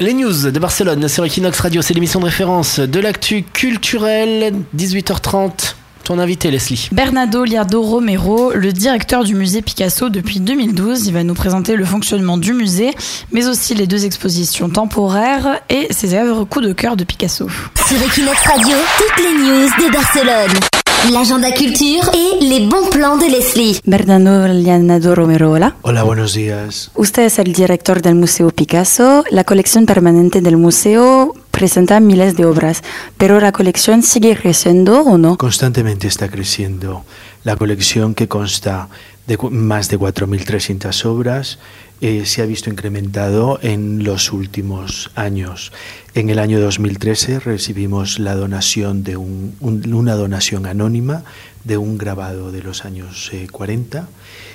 Les news de Barcelone sur Equinox Radio, c'est l'émission de référence de l'actu culturel, 18h30. Ton invité, Leslie. Bernardo Liardo Romero, le directeur du musée Picasso depuis 2012. Il va nous présenter le fonctionnement du musée, mais aussi les deux expositions temporaires et ses œuvres coup de cœur de Picasso. Sur Equinox Radio, toutes les news de Barcelone. L'agenda culture et les bons plans de Leslie. Bernardo Liardo Romero, hola. Hola, buenos días. Usted es el director del Museo Picasso. La colección permanente del museo presenta miles de obras, pero la colección sigue creciendo o no? Constantemente está creciendo. La colección que consta de más de 4.300 obras eh, se ha visto incrementado en los últimos años. En el año 2013 recibimos la donación de un- un- una donación anónima de un grabado de los años eh, 40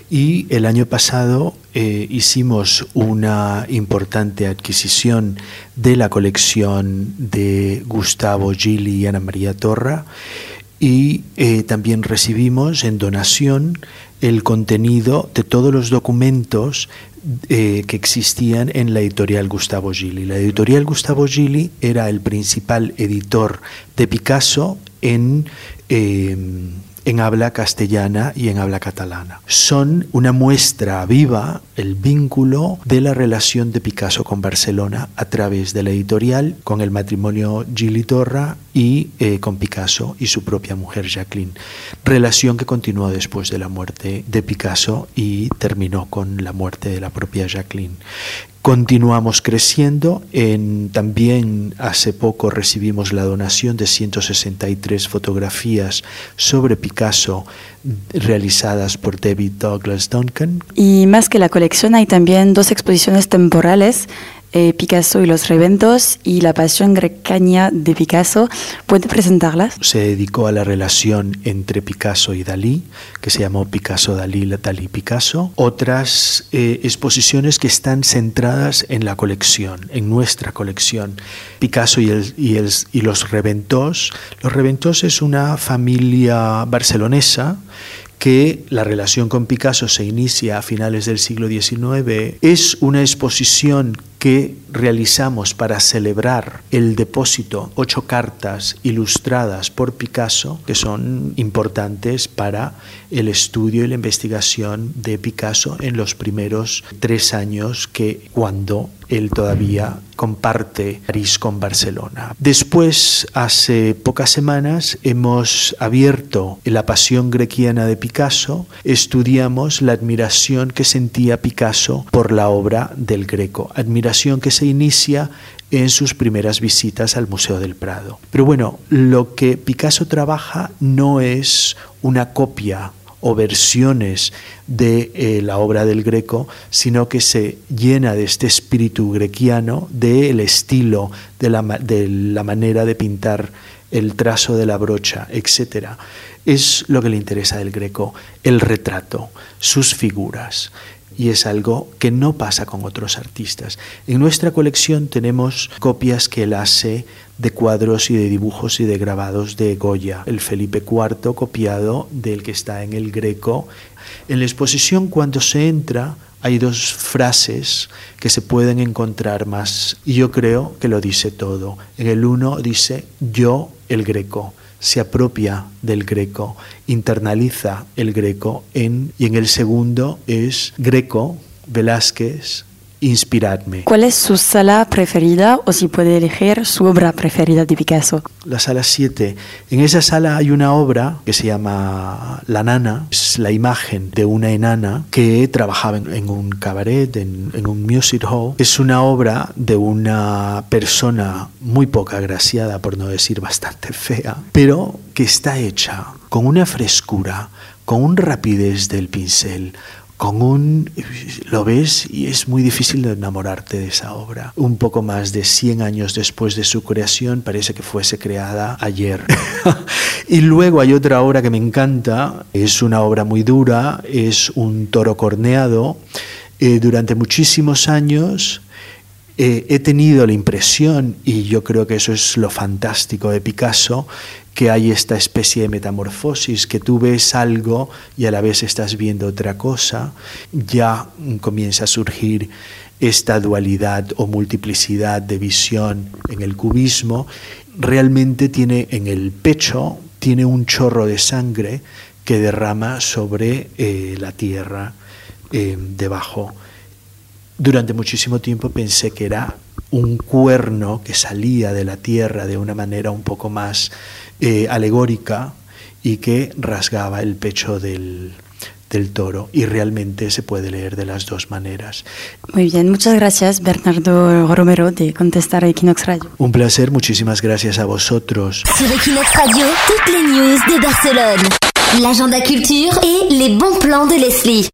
y el año pasado eh, hicimos una importante adquisición de la colección de Gustavo Gili y Ana María Torra y eh, también recibimos en donación el contenido de todos los documentos eh, que existían en la editorial Gustavo Gili. La editorial Gustavo Gili era el principal editor de Picasso en, eh, en habla castellana y en habla catalana. Son una muestra viva, el vínculo de la relación de Picasso con Barcelona a través de la editorial, con el matrimonio Gili Torra y eh, con Picasso y su propia mujer Jacqueline. Relación que continuó después de la muerte de Picasso y terminó con la muerte de la propia Jacqueline. Continuamos creciendo. En, también hace poco recibimos la donación de 163 fotografías sobre Picasso realizadas por David Douglas Duncan. Y más que la colección, hay también dos exposiciones temporales, eh, Picasso y los reventos y la pasión grecaña de Picasso. ¿Puede presentarlas? Se dedicó a la relación entre Picasso y Dalí, que se llamó Picasso Dalí, Dalí Picasso. Otras eh, exposiciones que están centradas en la colección, en nuestra colección. Picasso y, y, los Reventós. Los Reventós es una familia barcelonesa que la relación con Picasso se inicia a finales del siglo XIX, es una exposición que realizamos para celebrar el depósito, ocho cartas ilustradas por Picasso, que son importantes para el estudio y la investigación de Picasso en los primeros tres años que cuando él todavía comparte París con Barcelona. Después, hace pocas semanas, hemos abierto la pasión grequiana de Picasso, estudiamos la admiración que sentía Picasso por la obra del Greco, admiración que se inicia en sus primeras visitas al Museo del Prado. Pero bueno, lo que Picasso trabaja no es una copia o versiones de eh, la obra del Greco, sino que se llena de este espíritu grequiano, del estilo, de la, de la manera de pintar el trazo de la brocha, etc. Es lo que le interesa del Greco, el retrato, sus figuras y es algo que no pasa con otros artistas. En nuestra colección tenemos copias que él hace de cuadros y de dibujos y de grabados de Goya, el Felipe IV copiado del que está en el Greco. En la exposición cuando se entra hay dos frases que se pueden encontrar más y yo creo que lo dice todo. En el uno dice yo el Greco se apropia del greco, internaliza el greco en, y en el segundo es Greco, Velázquez, inspiradme. ¿Cuál es su sala preferida o si puede elegir su obra preferida de Picasso? La sala 7. En esa sala hay una obra que se llama La Nana. Es la imagen de una enana que trabajaba en, en un cabaret, en, en, un music hall. Es una obra de una persona muy poca agraciada, por no decir bastante fea, pero que está hecha con una frescura, con un rapidez del pincel, con un... lo ves y es muy difícil enamorarte de esa obra. Un poco más de 100 años después de su creación, parece que fuese creada ayer. y luego hay otra obra que me encanta, es una obra muy dura, es un toro corneado. Eh, durante muchísimos años eh, he tenido la impresión, y yo creo que eso es lo fantástico de Picasso, que hay esta especie de metamorfosis, que tú ves algo y a la vez estás viendo otra cosa, ya comienza a surgir esta dualidad o multiplicidad de visión en el cubismo, realmente tiene en el pecho, tiene un chorro de sangre que derrama sobre eh, la tierra eh, debajo. Durante muchísimo tiempo pensé que era un cuerno que salía de la tierra de una manera un poco más eh, alegórica y que rasgaba el pecho del, del toro y realmente se puede leer de las dos maneras. Muy bien, muchas gracias Bernardo Romero de contestar a Equinox Radio. Un placer, muchísimas gracias a vosotros. Sur Equinox Radio, toutes les news de Barcelone, l'agenda culture et les bons plans de Leslie.